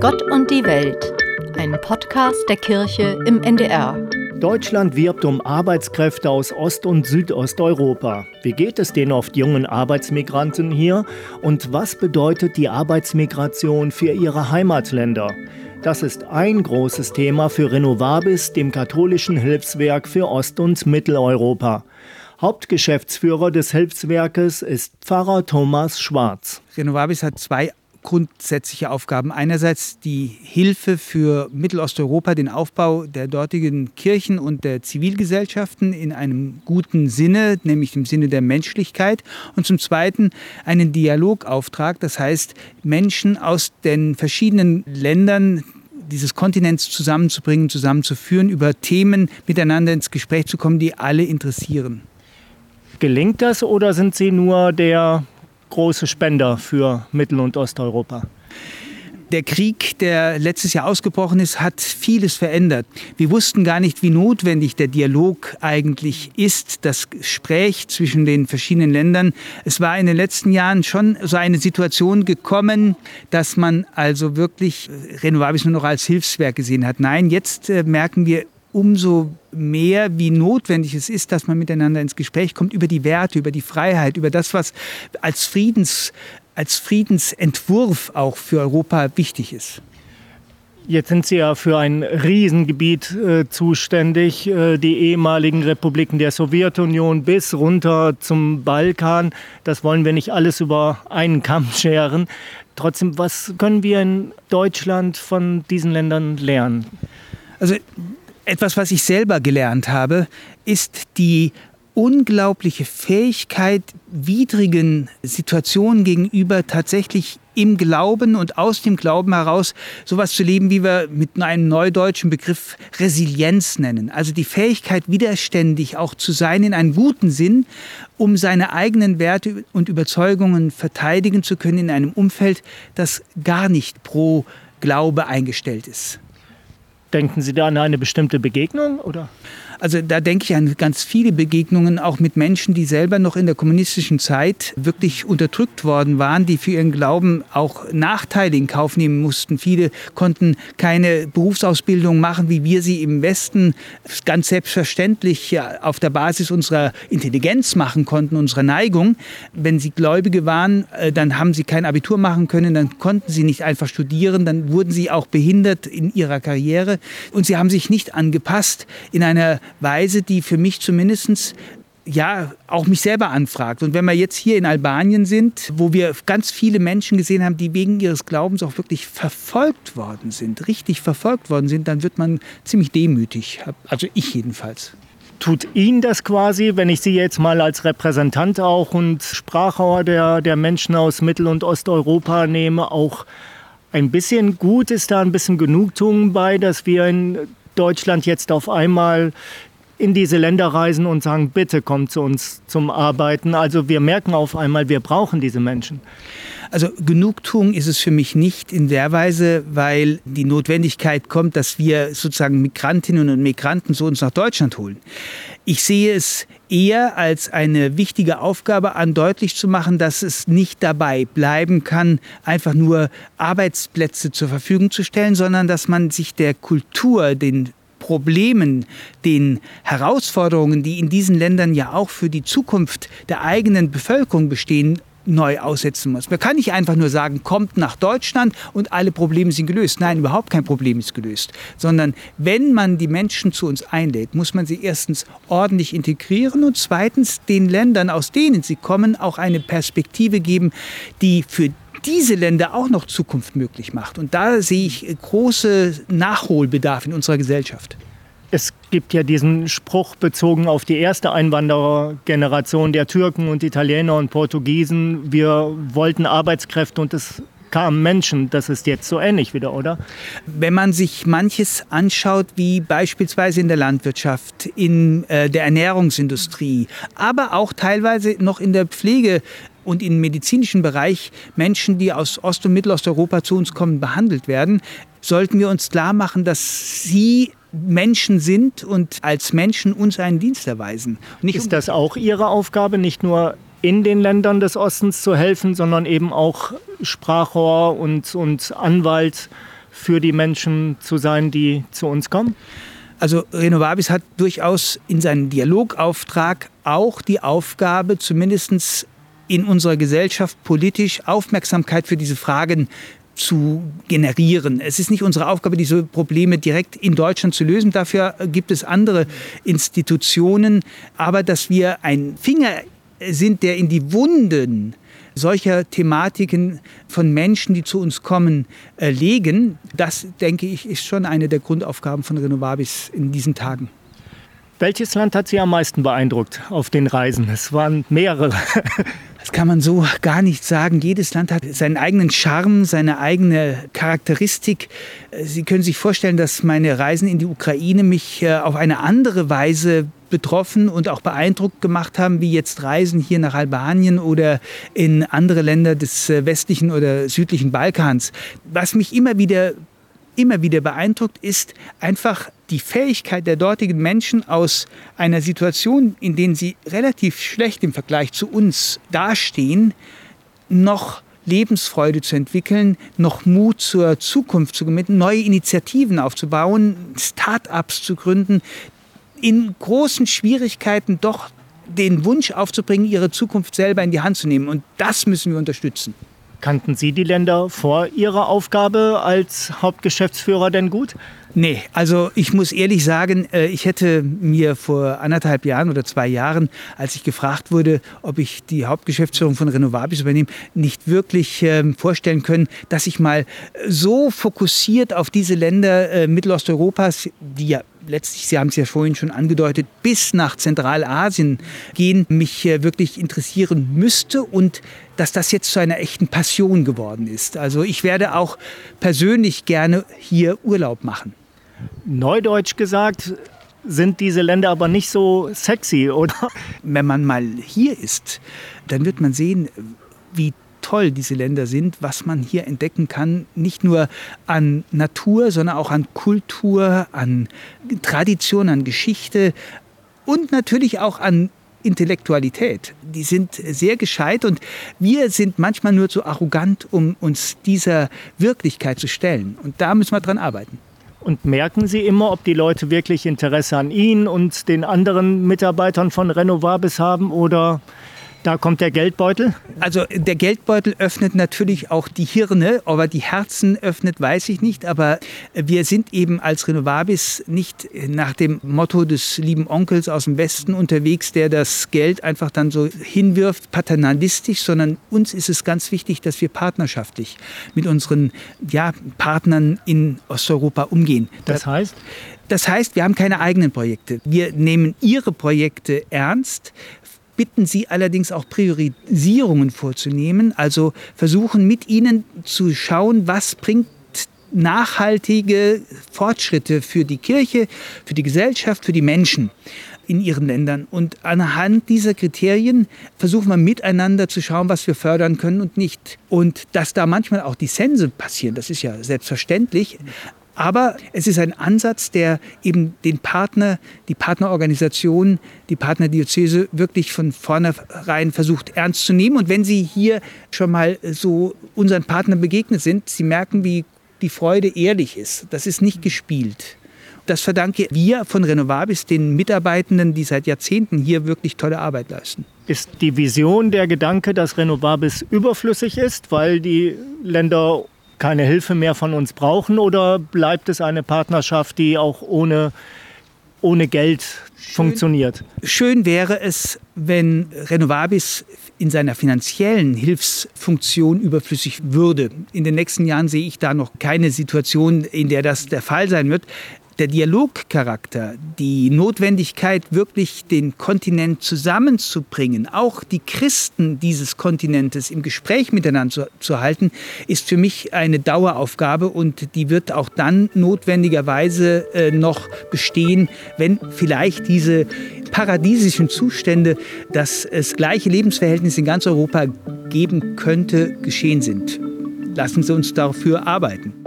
Gott und die Welt, ein Podcast der Kirche im NDR. Deutschland wirbt um Arbeitskräfte aus Ost- und Südosteuropa. Wie geht es den oft jungen Arbeitsmigranten hier und was bedeutet die Arbeitsmigration für ihre Heimatländer? Das ist ein großes Thema für Renovabis, dem katholischen Hilfswerk für Ost- und Mitteleuropa. Hauptgeschäftsführer des Hilfswerkes ist Pfarrer Thomas Schwarz. Renovabis hat zwei grundsätzliche Aufgaben. Einerseits die Hilfe für Mittelosteuropa, den Aufbau der dortigen Kirchen und der Zivilgesellschaften in einem guten Sinne, nämlich im Sinne der Menschlichkeit. Und zum Zweiten einen Dialogauftrag, das heißt Menschen aus den verschiedenen Ländern dieses Kontinents zusammenzubringen, zusammenzuführen, über Themen miteinander ins Gespräch zu kommen, die alle interessieren. Gelingt das oder sind Sie nur der große Spender für Mittel- und Osteuropa. Der Krieg, der letztes Jahr ausgebrochen ist, hat vieles verändert. Wir wussten gar nicht, wie notwendig der Dialog eigentlich ist, das Gespräch zwischen den verschiedenen Ländern. Es war in den letzten Jahren schon so eine Situation gekommen, dass man also wirklich Renovables nur noch als Hilfswerk gesehen hat. Nein, jetzt äh, merken wir umso mehr, wie notwendig es ist, dass man miteinander ins Gespräch kommt über die Werte, über die Freiheit, über das, was als, Friedens, als Friedensentwurf auch für Europa wichtig ist. Jetzt sind Sie ja für ein Riesengebiet äh, zuständig, äh, die ehemaligen Republiken der Sowjetunion bis runter zum Balkan. Das wollen wir nicht alles über einen Kamm scheren. Trotzdem, was können wir in Deutschland von diesen Ländern lernen? Also etwas, was ich selber gelernt habe, ist die unglaubliche Fähigkeit, widrigen Situationen gegenüber tatsächlich im Glauben und aus dem Glauben heraus sowas zu leben, wie wir mit einem neudeutschen Begriff Resilienz nennen. Also die Fähigkeit, widerständig auch zu sein in einem guten Sinn, um seine eigenen Werte und Überzeugungen verteidigen zu können in einem Umfeld, das gar nicht pro Glaube eingestellt ist. Denken Sie da an eine bestimmte Begegnung? Oder? Also da denke ich an ganz viele Begegnungen, auch mit Menschen, die selber noch in der kommunistischen Zeit wirklich unterdrückt worden waren, die für ihren Glauben auch Nachteile in Kauf nehmen mussten. Viele konnten keine Berufsausbildung machen, wie wir sie im Westen ganz selbstverständlich auf der Basis unserer Intelligenz machen konnten, unserer Neigung. Wenn sie Gläubige waren, äh, dann haben sie kein Abitur machen können, dann konnten sie nicht einfach studieren, dann wurden sie auch behindert in ihrer Karriere und sie haben sich nicht angepasst in einer Weise, die für mich zumindest ja, auch mich selber anfragt. Und wenn wir jetzt hier in Albanien sind, wo wir ganz viele Menschen gesehen haben, die wegen ihres Glaubens auch wirklich verfolgt worden sind, richtig verfolgt worden sind, dann wird man ziemlich demütig. Also ich jedenfalls. Tut Ihnen das quasi, wenn ich Sie jetzt mal als Repräsentant auch und Sprachrohr der, der Menschen aus Mittel- und Osteuropa nehme, auch ein bisschen gut? Ist da ein bisschen Genugtuung bei, dass wir in Deutschland jetzt auf einmal in diese Länder reisen und sagen, bitte kommt zu uns zum Arbeiten. Also wir merken auf einmal, wir brauchen diese Menschen. Also Genugtuung ist es für mich nicht in der Weise, weil die Notwendigkeit kommt, dass wir sozusagen Migrantinnen und Migranten zu uns nach Deutschland holen. Ich sehe es eher als eine wichtige Aufgabe an, deutlich zu machen, dass es nicht dabei bleiben kann, einfach nur Arbeitsplätze zur Verfügung zu stellen, sondern dass man sich der Kultur, den Problemen, den Herausforderungen, die in diesen Ländern ja auch für die Zukunft der eigenen Bevölkerung bestehen, neu aussetzen muss. Man kann nicht einfach nur sagen, kommt nach Deutschland und alle Probleme sind gelöst. Nein, überhaupt kein Problem ist gelöst. Sondern wenn man die Menschen zu uns einlädt, muss man sie erstens ordentlich integrieren und zweitens den Ländern, aus denen sie kommen, auch eine Perspektive geben, die für diese Länder auch noch Zukunft möglich macht. Und da sehe ich große Nachholbedarf in unserer Gesellschaft. Es gibt ja diesen Spruch bezogen auf die erste Einwanderergeneration der Türken und Italiener und Portugiesen. Wir wollten Arbeitskräfte und es kamen Menschen. Das ist jetzt so ähnlich wieder, oder? Wenn man sich manches anschaut, wie beispielsweise in der Landwirtschaft, in äh, der Ernährungsindustrie, aber auch teilweise noch in der Pflege und im medizinischen Bereich Menschen, die aus Ost- und Mittelosteuropa zu uns kommen, behandelt werden, sollten wir uns klar machen, dass sie Menschen sind und als Menschen uns einen Dienst erweisen. Nicht Ist das auch Ihre Aufgabe, nicht nur in den Ländern des Ostens zu helfen, sondern eben auch Sprachrohr und, und Anwalt für die Menschen zu sein, die zu uns kommen? Also Renovabis hat durchaus in seinem Dialogauftrag auch die Aufgabe, zumindest in unserer Gesellschaft politisch Aufmerksamkeit für diese Fragen zu generieren. Es ist nicht unsere Aufgabe, diese Probleme direkt in Deutschland zu lösen. Dafür gibt es andere Institutionen. Aber dass wir ein Finger sind, der in die Wunden solcher Thematiken von Menschen, die zu uns kommen, äh, legen, das, denke ich, ist schon eine der Grundaufgaben von Renovabis in diesen Tagen. Welches Land hat Sie am meisten beeindruckt auf den Reisen? Es waren mehrere. Das kann man so gar nicht sagen. Jedes Land hat seinen eigenen Charme, seine eigene Charakteristik. Sie können sich vorstellen, dass meine Reisen in die Ukraine mich äh, auf eine andere Weise betroffen und auch beeindruckt gemacht haben, wie jetzt Reisen hier nach Albanien oder in andere Länder des äh, westlichen oder südlichen Balkans. Was mich immer wieder immer wieder beeindruckt, ist einfach die Fähigkeit der dortigen Menschen aus einer Situation, in der sie relativ schlecht im Vergleich zu uns dastehen, noch Lebensfreude zu entwickeln, noch Mut zur Zukunft zu gewinnen, neue Initiativen aufzubauen, Start-ups zu gründen, in großen Schwierigkeiten doch den Wunsch aufzubringen, ihre Zukunft selber in die Hand zu nehmen. Und das müssen wir unterstützen. Kannten Sie die Länder vor Ihrer Aufgabe als Hauptgeschäftsführer denn gut? Nee, also ich muss ehrlich sagen, äh, ich hätte mir vor anderthalb Jahren oder zwei Jahren, als ich gefragt wurde, ob ich die Hauptgeschäftsführung von Renovabis übernehme, nicht wirklich ähm, vorstellen können, dass ich mal so fokussiert auf diese Länder äh, Mittelosteuropas, die ja letztlich, Sie haben es ja vorhin schon angedeutet, bis nach Zentralasien gehen, mich äh, wirklich interessieren müsste und dass das jetzt zu einer echten Passion geworden ist. Also ich werde auch persönlich gerne hier Urlaub machen. Neudeutsch gesagt, sind diese Länder aber nicht so sexy, oder? Wenn man mal hier ist, dann wird man sehen, wie toll diese Länder sind, was man hier entdecken kann, nicht nur an Natur, sondern auch an Kultur, an Tradition, an Geschichte und natürlich auch an Intellektualität. Die sind sehr gescheit und wir sind manchmal nur zu arrogant, um uns dieser Wirklichkeit zu stellen. Und da müssen wir dran arbeiten. Und merken Sie immer, ob die Leute wirklich Interesse an Ihnen und den anderen Mitarbeitern von Renovabis haben oder da kommt der Geldbeutel? Also der Geldbeutel öffnet natürlich auch die Hirne, aber die Herzen öffnet, weiß ich nicht. Aber wir sind eben als Renovabis nicht nach dem Motto des lieben Onkels aus dem Westen unterwegs, der das Geld einfach dann so hinwirft, paternalistisch, sondern uns ist es ganz wichtig, dass wir partnerschaftlich mit unseren ja, Partnern in Osteuropa umgehen. Das heißt? Das heißt, wir haben keine eigenen Projekte. Wir nehmen ihre Projekte ernst, bitten Sie allerdings auch Priorisierungen vorzunehmen, also versuchen mit Ihnen zu schauen, was bringt nachhaltige Fortschritte für die Kirche, für die Gesellschaft, für die Menschen in ihren Ländern. Und anhand dieser Kriterien versuchen wir miteinander zu schauen, was wir fördern können und nicht. Und dass da manchmal auch Dissense passieren, das ist ja selbstverständlich. Aber es ist ein Ansatz, der eben den Partner, die Partnerorganisation, die Partnerdiözese wirklich von vornherein versucht ernst zu nehmen. Und wenn Sie hier schon mal so unseren Partnern begegnet sind, Sie merken, wie die Freude ehrlich ist. Das ist nicht gespielt. Das verdanke wir von Renovabis den Mitarbeitenden, die seit Jahrzehnten hier wirklich tolle Arbeit leisten. Ist die Vision der Gedanke, dass Renovabis überflüssig ist, weil die Länder keine Hilfe mehr von uns brauchen oder bleibt es eine Partnerschaft, die auch ohne, ohne Geld schön, funktioniert? Schön wäre es, wenn Renovabis in seiner finanziellen Hilfsfunktion überflüssig würde. In den nächsten Jahren sehe ich da noch keine Situation, in der das der Fall sein wird der Dialogcharakter, die Notwendigkeit, wirklich den Kontinent zusammenzubringen, auch die Christen dieses Kontinentes im Gespräch miteinander zu, zu, halten, ist für mich eine Daueraufgabe und die wird auch dann notwendigerweise äh, noch bestehen, wenn vielleicht diese paradiesischen Zustände, dass es gleiche Lebensverhältnisse in ganz Europa geben könnte, geschehen sind. Lassen Sie uns dafür arbeiten.